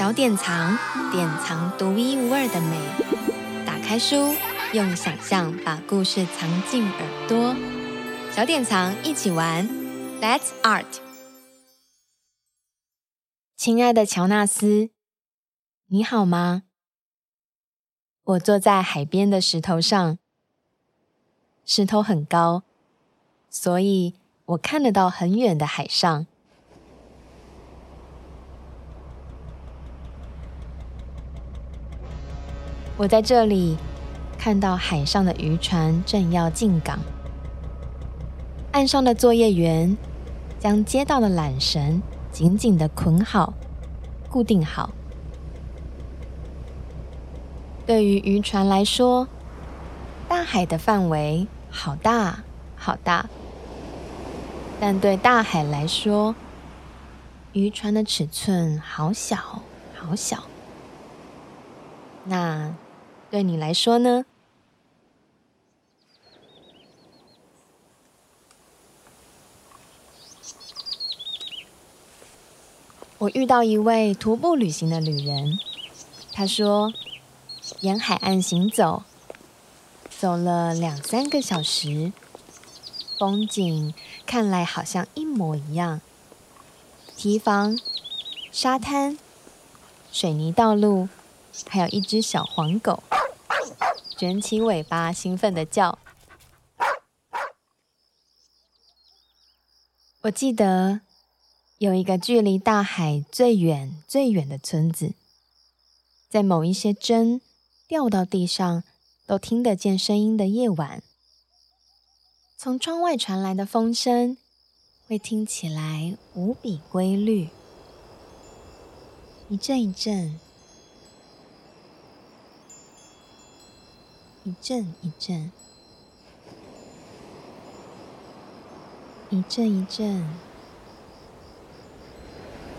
小典藏，典藏独一无二的美。打开书，用想象把故事藏进耳朵。小典藏一起玩，Let's Art。亲爱的乔纳斯，你好吗？我坐在海边的石头上，石头很高，所以我看得到很远的海上。我在这里看到海上的渔船正要进港，岸上的作业员将接到的缆绳紧紧地捆好、固定好。对于渔船来说，大海的范围好大好大，但对大海来说，渔船的尺寸好小好小。那，对你来说呢？我遇到一位徒步旅行的旅人，他说，沿海岸行走，走了两三个小时，风景看来好像一模一样，堤防、沙滩、水泥道路，还有一只小黄狗。卷起尾巴，兴奋地叫。我记得有一个距离大海最远、最远的村子，在某一些针掉到地上都听得见声音的夜晚，从窗外传来的风声会听起来无比规律，一阵一阵。一阵一阵，一阵一阵，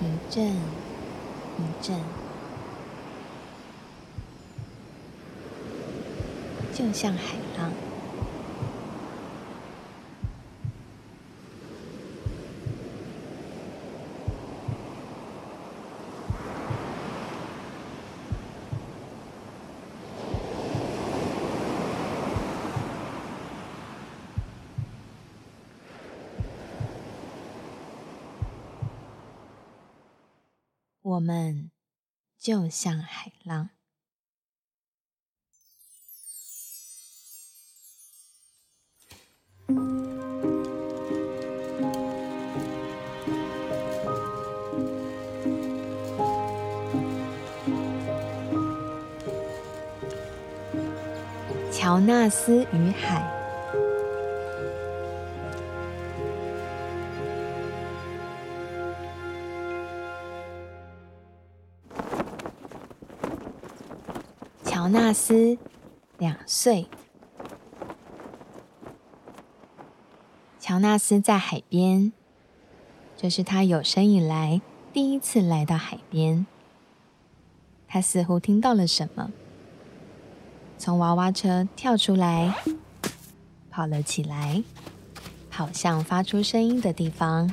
一阵一阵，就像海浪。我们就像海浪。乔纳斯与海。乔纳斯两岁。乔纳斯在海边，这是他有生以来第一次来到海边。他似乎听到了什么，从娃娃车跳出来，跑了起来，跑向发出声音的地方。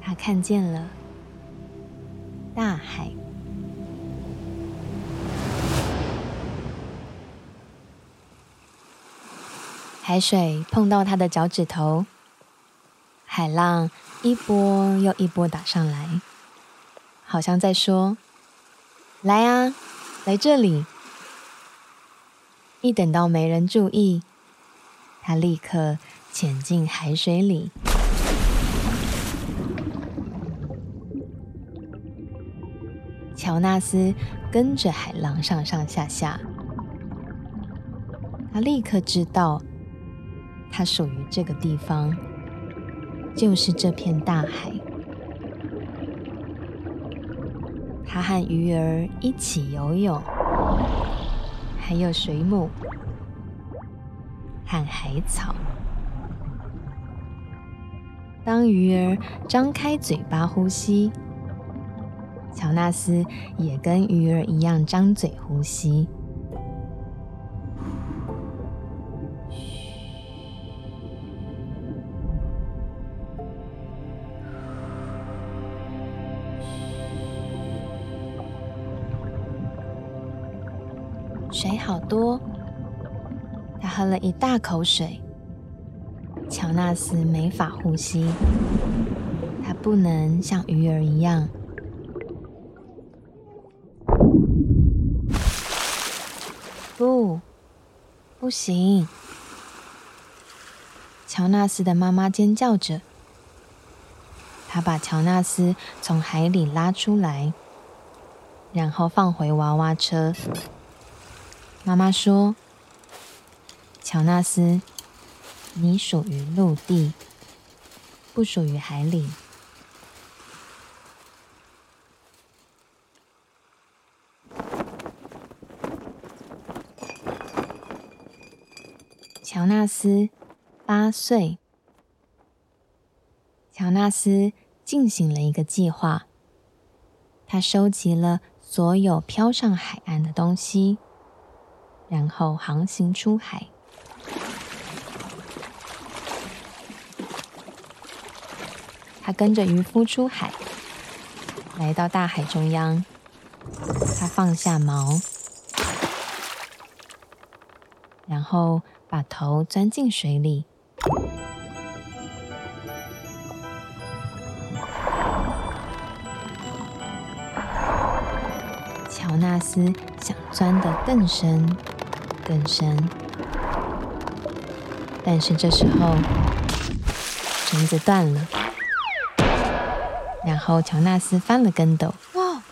他看见了大海。海水碰到他的脚趾头，海浪一波又一波打上来，好像在说：“来啊，来这里！”一等到没人注意，他立刻潜进海水里。乔纳斯跟着海浪上上下下，他立刻知道。它属于这个地方，就是这片大海。它和鱼儿一起游泳，还有水母和海草。当鱼儿张开嘴巴呼吸，乔纳斯也跟鱼儿一样张嘴呼吸。好多。他喝了一大口水。乔纳斯没法呼吸，他不能像鱼儿一样。不，不行！乔纳斯的妈妈尖叫着。她把乔纳斯从海里拉出来，然后放回娃娃车。妈妈说：“乔纳斯。”你属于陆地，不属于海里。乔纳斯八岁。乔纳斯进行了一个计划，他收集了所有飘上海岸的东西，然后航行出海。他跟着渔夫出海，来到大海中央。他放下锚，然后把头钻进水里。乔纳斯想钻得更深、更深，但是这时候绳子断了。然后乔纳斯翻了跟斗。哇！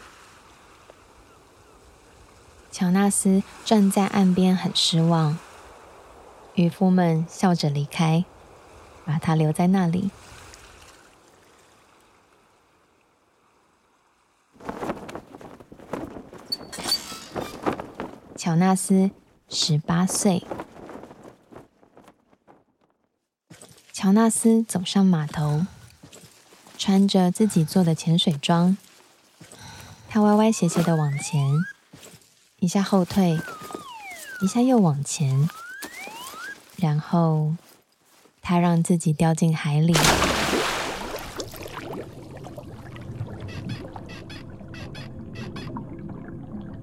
乔纳斯站在岸边，很失望。渔夫们笑着离开，把他留在那里。乔纳斯十八岁。乔纳斯走上码头。穿着自己做的潜水装，他歪歪斜斜的往前，一下后退，一下又往前，然后他让自己掉进海里。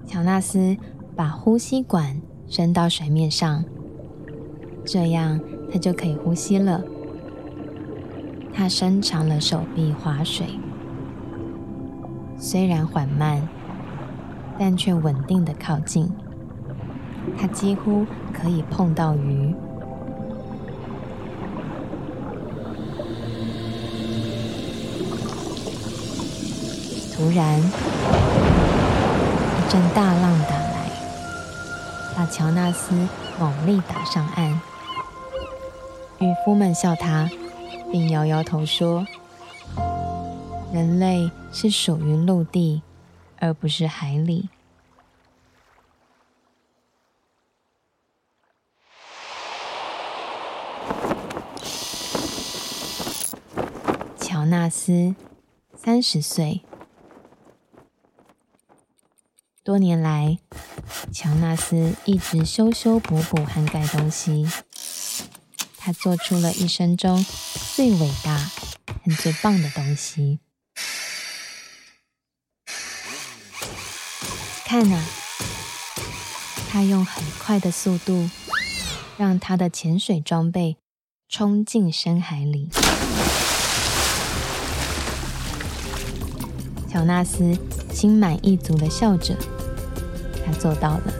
乔纳斯把呼吸管伸到水面上，这样他就可以呼吸了。他伸长了手臂划水，虽然缓慢，但却稳定的靠近。他几乎可以碰到鱼。突然，一阵大浪，把乔纳斯猛力打上岸。渔夫们笑他。并摇摇头说：“人类是属于陆地，而不是海里。”乔纳斯三十岁，多年来，乔纳斯一直修修补补和盖东西。他做出了一生中最伟大和最棒的东西。看啊，他用很快的速度，让他的潜水装备冲进深海里。乔纳斯心满意足地笑着，做到了，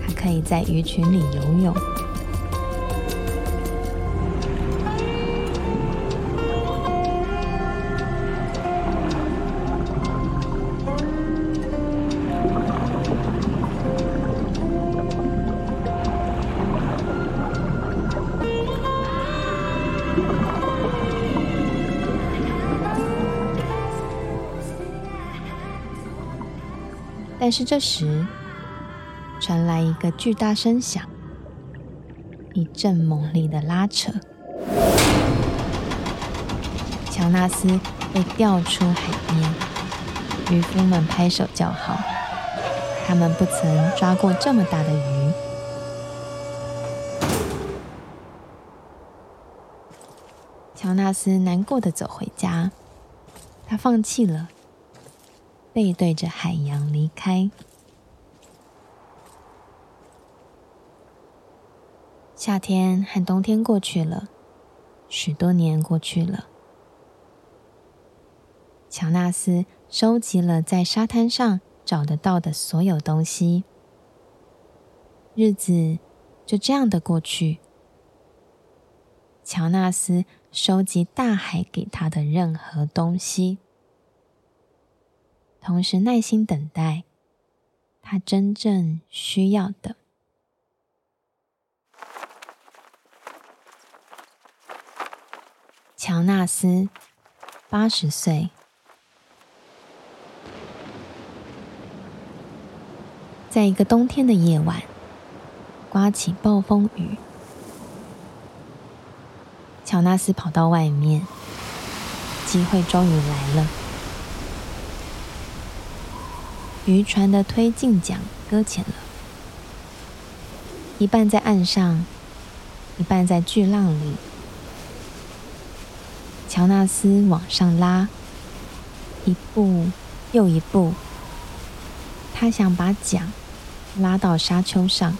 还可以在鱼群里游泳。但是这时，传来一个巨大声响，一阵猛烈的拉扯，乔纳斯被吊出海面。渔夫们拍手叫好，他们不曾抓过这么大的鱼。乔纳斯难过的走回家，他放弃了。背对着海洋离开。夏天和冬天过去了，许多年过去了。乔纳斯收集了在沙滩上找得到的所有东西，日子就这样的过去。乔纳斯收集大海给他的任何东西，同时耐心等待他真正需要的。乔纳斯八十岁，在一个冬天的夜晚，刮起暴风雨。乔纳斯跑到外面，机会终于来了。渔船的推进桨搁浅了，一半在岸上，一半在巨浪里。乔纳斯往上拉，一步又一步，他想把桨拉到沙丘上。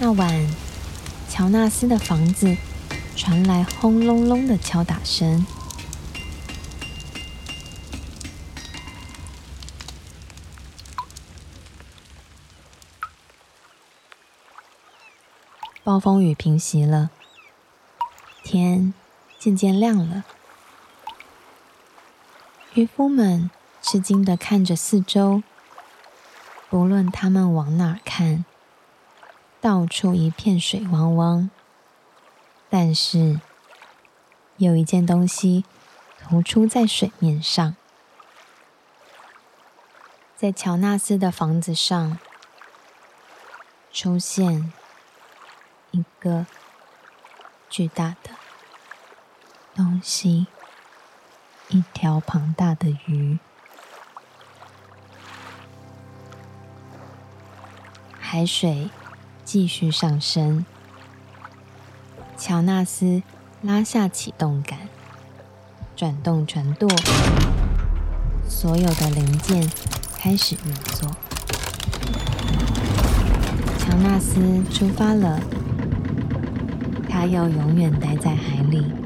那晚，乔纳斯的房子传来轰隆隆的敲打声。暴风雨平息了，天渐渐亮了。渔夫们吃惊地看着四周，不论他们往哪儿看，到处一片水汪汪。但是，有一件东西浮出在水面上，在乔纳斯的房子上出现。一个巨大的东西，一条庞大的鱼。海水继续上升，乔纳斯拉下启动杆，转动船舵，所有的零件开始运作。乔纳斯出发了。他要永远待在海里。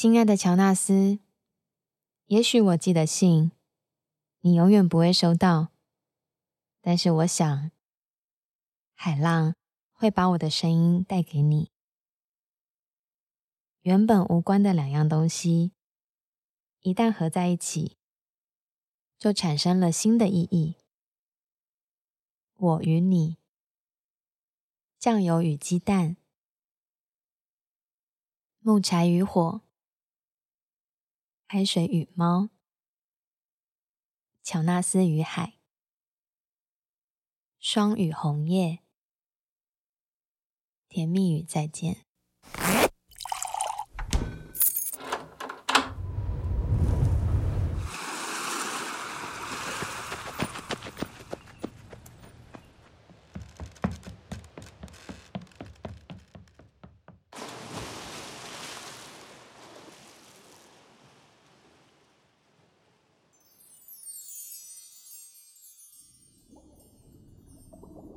亲爱的乔纳斯，也许我寄的信你永远不会收到，但是我想，海浪会把我的声音带给你。原本无关的两样东西，一旦合在一起，就产生了新的意义。我与你，酱油与鸡蛋，木柴与火。开水与猫，乔纳斯与海，霜与红叶，甜蜜与再见。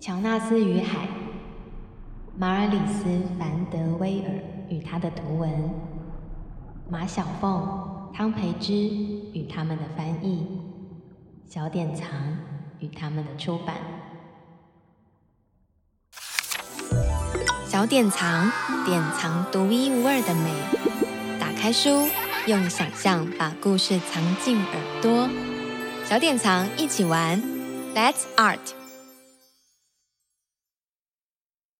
乔纳斯与海，马尔里斯·凡德威尔与他的图文，马小凤、汤培之与他们的翻译，小典藏与他们的出版。小典藏，典藏独一无二的美。打开书，用想象把故事藏进耳朵。小典藏，一起玩，Let's Art。